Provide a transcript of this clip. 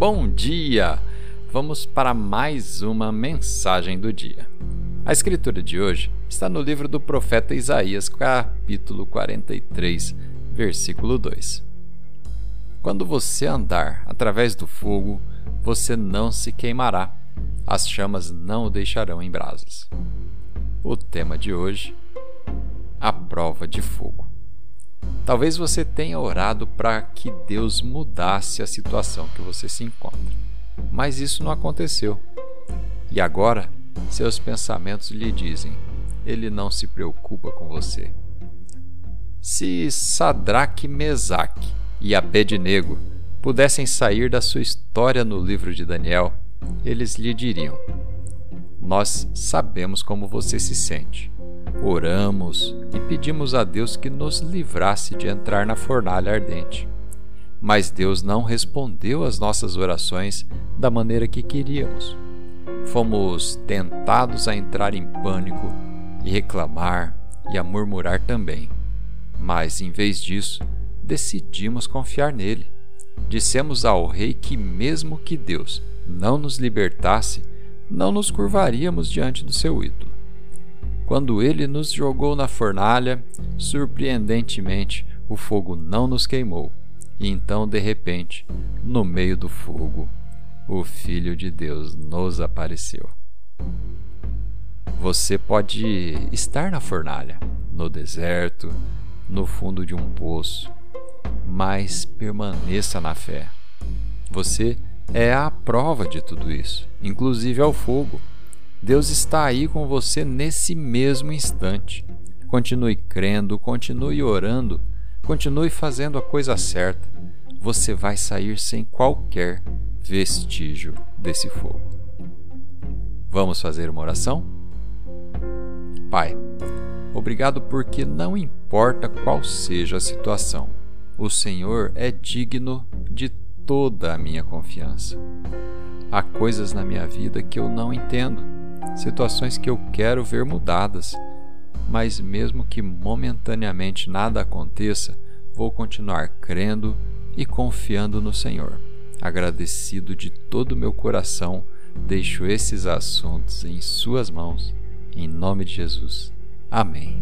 Bom dia! Vamos para mais uma mensagem do dia. A escritura de hoje está no livro do profeta Isaías, capítulo 43, versículo 2. Quando você andar através do fogo, você não se queimará, as chamas não o deixarão em brasas. O tema de hoje: a prova de fogo. Talvez você tenha orado para que Deus mudasse a situação que você se encontra, mas isso não aconteceu. E agora, seus pensamentos lhe dizem: Ele não se preocupa com você. Se Sadraque, Mesaque e Abednego pudessem sair da sua história no livro de Daniel, eles lhe diriam: Nós sabemos como você se sente. Oramos e pedimos a Deus que nos livrasse de entrar na fornalha ardente. Mas Deus não respondeu às nossas orações da maneira que queríamos. Fomos tentados a entrar em pânico e reclamar e a murmurar também. Mas, em vez disso, decidimos confiar nele. Dissemos ao rei que, mesmo que Deus não nos libertasse, não nos curvaríamos diante do seu ídolo. Quando ele nos jogou na fornalha, surpreendentemente o fogo não nos queimou, e então, de repente, no meio do fogo, o Filho de Deus nos apareceu. Você pode estar na fornalha, no deserto, no fundo de um poço, mas permaneça na fé. Você é a prova de tudo isso, inclusive ao fogo. Deus está aí com você nesse mesmo instante. Continue crendo, continue orando, continue fazendo a coisa certa. Você vai sair sem qualquer vestígio desse fogo. Vamos fazer uma oração? Pai, obrigado porque não importa qual seja a situação, o Senhor é digno de toda a minha confiança. Há coisas na minha vida que eu não entendo situações que eu quero ver mudadas, mas mesmo que momentaneamente nada aconteça, vou continuar crendo e confiando no Senhor. Agradecido de todo o meu coração, deixo esses assuntos em Suas mãos, em nome de Jesus. Amém.